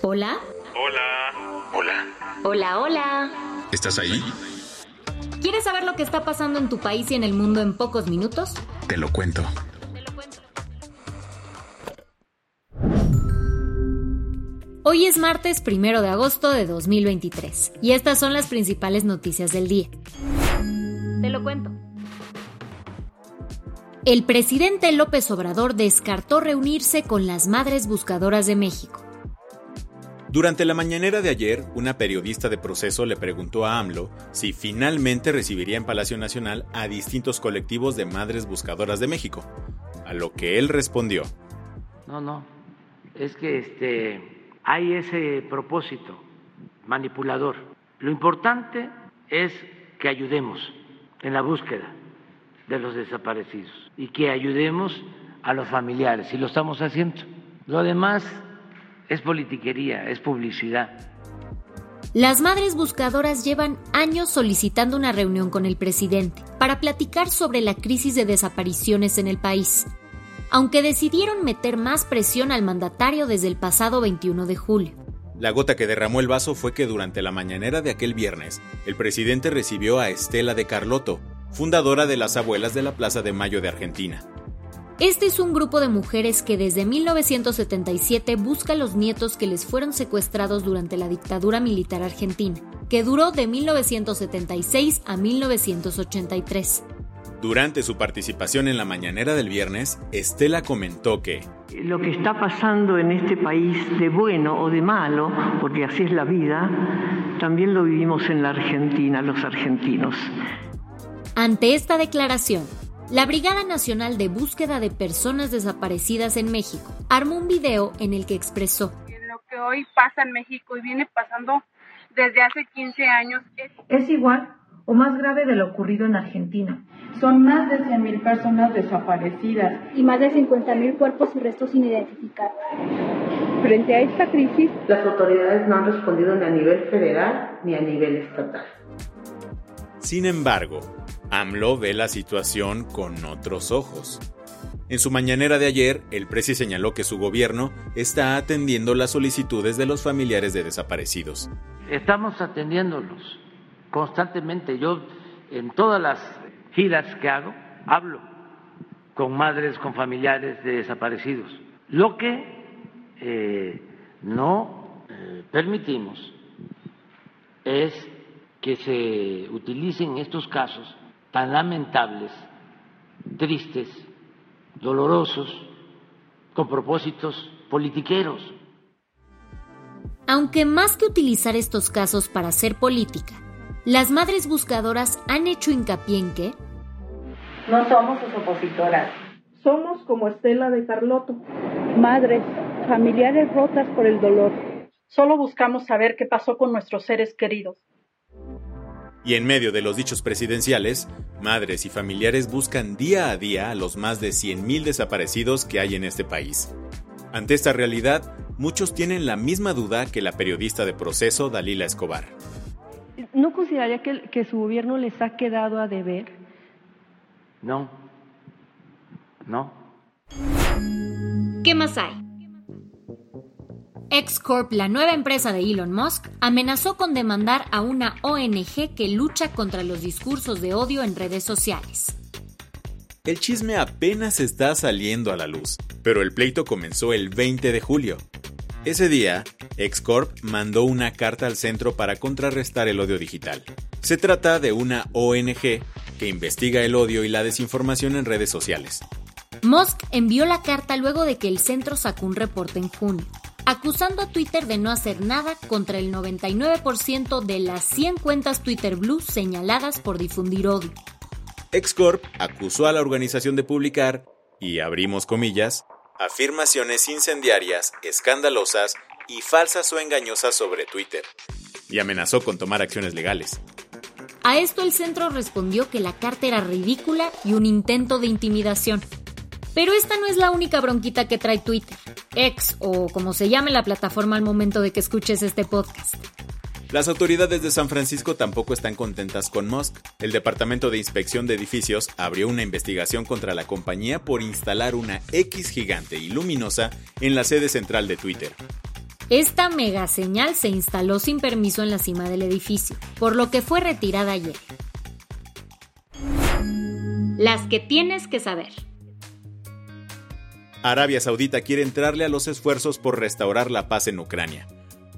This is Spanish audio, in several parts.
Hola. Hola. Hola. Hola, hola. ¿Estás ahí? ¿Quieres saber lo que está pasando en tu país y en el mundo en pocos minutos? Te lo cuento. Hoy es martes primero de agosto de 2023 y estas son las principales noticias del día. Te lo cuento. El presidente López Obrador descartó reunirse con las madres buscadoras de México. Durante la mañanera de ayer, una periodista de proceso le preguntó a AMLO si finalmente recibiría en Palacio Nacional a distintos colectivos de madres buscadoras de México, a lo que él respondió. No, no, es que este, hay ese propósito manipulador. Lo importante es que ayudemos en la búsqueda de los desaparecidos y que ayudemos a los familiares, y lo estamos haciendo. Lo demás es politiquería, es publicidad. Las madres buscadoras llevan años solicitando una reunión con el presidente para platicar sobre la crisis de desapariciones en el país, aunque decidieron meter más presión al mandatario desde el pasado 21 de julio. La gota que derramó el vaso fue que durante la mañanera de aquel viernes, el presidente recibió a Estela de Carlotto, fundadora de las Abuelas de la Plaza de Mayo de Argentina. Este es un grupo de mujeres que desde 1977 busca a los nietos que les fueron secuestrados durante la dictadura militar argentina, que duró de 1976 a 1983. Durante su participación en la mañanera del viernes, Estela comentó que lo que está pasando en este país de bueno o de malo, porque así es la vida, también lo vivimos en la Argentina, los argentinos. Ante esta declaración, la Brigada Nacional de Búsqueda de Personas Desaparecidas en México armó un video en el que expresó Lo que hoy pasa en México y viene pasando desde hace 15 años es, es igual o más grave de lo ocurrido en Argentina. Son más de 100.000 personas desaparecidas y más de 50.000 cuerpos y restos sin identificar. Frente a esta crisis, las autoridades no han respondido ni a nivel federal ni a nivel estatal. Sin embargo, AMLO ve la situación con otros ojos. En su mañanera de ayer, el presi señaló que su gobierno está atendiendo las solicitudes de los familiares de desaparecidos. Estamos atendiéndolos constantemente. Yo en todas las giras que hago hablo con madres, con familiares de desaparecidos. Lo que eh, no eh, permitimos es que se utilicen estos casos tan lamentables, tristes, dolorosos, con propósitos politiqueros. Aunque más que utilizar estos casos para hacer política, las madres buscadoras han hecho hincapié en que no somos sus opositoras. Somos como Estela de Carlotto, madres, familiares rotas por el dolor. Solo buscamos saber qué pasó con nuestros seres queridos. Y en medio de los dichos presidenciales, madres y familiares buscan día a día a los más de 100.000 desaparecidos que hay en este país. Ante esta realidad, muchos tienen la misma duda que la periodista de proceso Dalila Escobar. ¿No consideraría que, que su gobierno les ha quedado a deber? No, no. ¿Qué más hay? Xcorp, la nueva empresa de Elon Musk, amenazó con demandar a una ONG que lucha contra los discursos de odio en redes sociales. El chisme apenas está saliendo a la luz, pero el pleito comenzó el 20 de julio. Ese día, Xcorp mandó una carta al centro para contrarrestar el odio digital. Se trata de una ONG que investiga el odio y la desinformación en redes sociales. Musk envió la carta luego de que el centro sacó un reporte en junio, acusando a Twitter de no hacer nada contra el 99% de las 100 cuentas Twitter Blue señaladas por difundir odio. Xcorp acusó a la organización de publicar y abrimos comillas, afirmaciones incendiarias, escandalosas y falsas o engañosas sobre Twitter, y amenazó con tomar acciones legales. A esto el centro respondió que la carta era ridícula y un intento de intimidación. Pero esta no es la única bronquita que trae Twitter, X o como se llame la plataforma al momento de que escuches este podcast. Las autoridades de San Francisco tampoco están contentas con Musk. El Departamento de Inspección de Edificios abrió una investigación contra la compañía por instalar una X gigante y luminosa en la sede central de Twitter. Esta mega señal se instaló sin permiso en la cima del edificio, por lo que fue retirada ayer. Las que tienes que saber. Arabia Saudita quiere entrarle a los esfuerzos por restaurar la paz en Ucrania.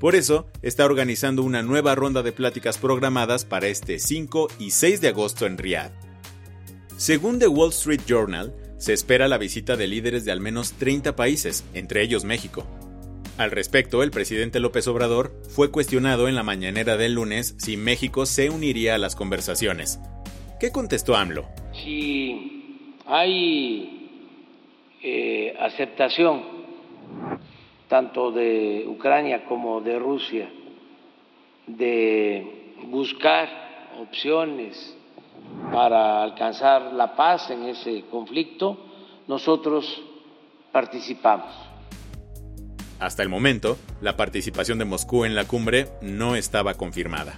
Por eso, está organizando una nueva ronda de pláticas programadas para este 5 y 6 de agosto en Riyadh. Según The Wall Street Journal, se espera la visita de líderes de al menos 30 países, entre ellos México. Al respecto, el presidente López Obrador fue cuestionado en la mañanera del lunes si México se uniría a las conversaciones. ¿Qué contestó AMLO? Si hay eh, aceptación tanto de Ucrania como de Rusia de buscar opciones para alcanzar la paz en ese conflicto, nosotros participamos. Hasta el momento, la participación de Moscú en la cumbre no estaba confirmada.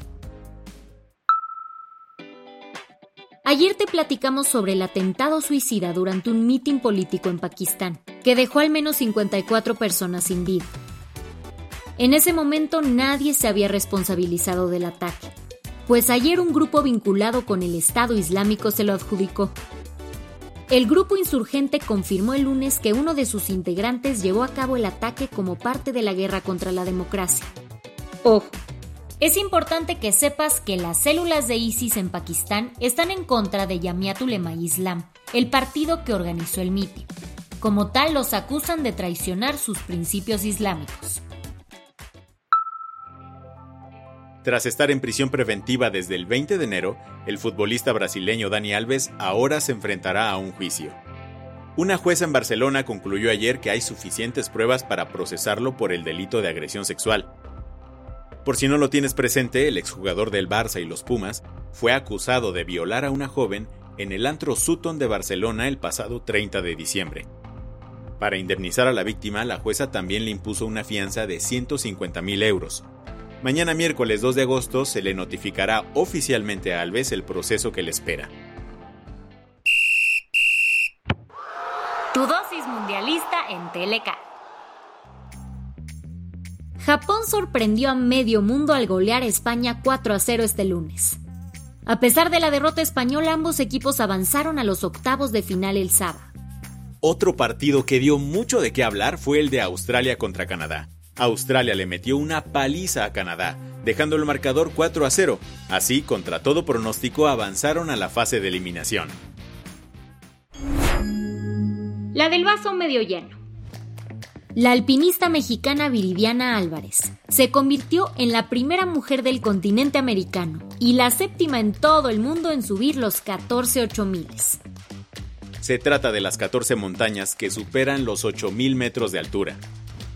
Ayer te platicamos sobre el atentado suicida durante un mitin político en Pakistán, que dejó al menos 54 personas sin vida. En ese momento nadie se había responsabilizado del ataque, pues ayer un grupo vinculado con el Estado Islámico se lo adjudicó. El grupo insurgente confirmó el lunes que uno de sus integrantes llevó a cabo el ataque como parte de la guerra contra la democracia. Ojo, es importante que sepas que las células de ISIS en Pakistán están en contra de Yamiat Ulema Islam, el partido que organizó el mitin. Como tal, los acusan de traicionar sus principios islámicos. Tras estar en prisión preventiva desde el 20 de enero, el futbolista brasileño Dani Alves ahora se enfrentará a un juicio. Una jueza en Barcelona concluyó ayer que hay suficientes pruebas para procesarlo por el delito de agresión sexual. Por si no lo tienes presente, el exjugador del Barça y los Pumas fue acusado de violar a una joven en el antro Sutton de Barcelona el pasado 30 de diciembre. Para indemnizar a la víctima, la jueza también le impuso una fianza de 150 mil euros, Mañana miércoles 2 de agosto se le notificará oficialmente a Alves el proceso que le espera. Tu dosis mundialista en TLK. Japón sorprendió a medio mundo al golear a España 4 a 0 este lunes. A pesar de la derrota española, ambos equipos avanzaron a los octavos de final el sábado. Otro partido que dio mucho de qué hablar fue el de Australia contra Canadá. Australia le metió una paliza a Canadá, dejando el marcador 4 a 0. Así, contra todo pronóstico, avanzaron a la fase de eliminación. La del vaso medio lleno. La alpinista mexicana Viridiana Álvarez se convirtió en la primera mujer del continente americano y la séptima en todo el mundo en subir los 14 8000. Se trata de las 14 montañas que superan los 8000 metros de altura.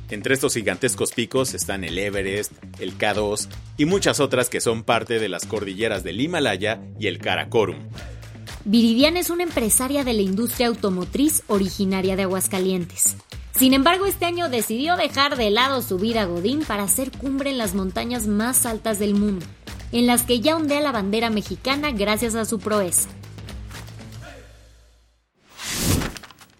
Entre estos gigantescos picos están el Everest, el K2 y muchas otras que son parte de las cordilleras del Himalaya y el Karakorum. Viridiana es una empresaria de la industria automotriz originaria de Aguascalientes. Sin embargo, este año decidió dejar de lado su vida Godín para hacer cumbre en las montañas más altas del mundo, en las que ya ondea la bandera mexicana gracias a su proeza.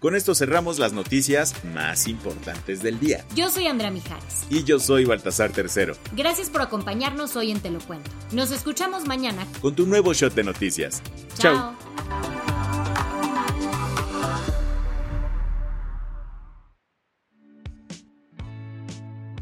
Con esto cerramos las noticias más importantes del día. Yo soy Andrea Mijares. Y yo soy Baltasar Tercero. Gracias por acompañarnos hoy en Te lo cuento. Nos escuchamos mañana con tu nuevo shot de noticias. Chao.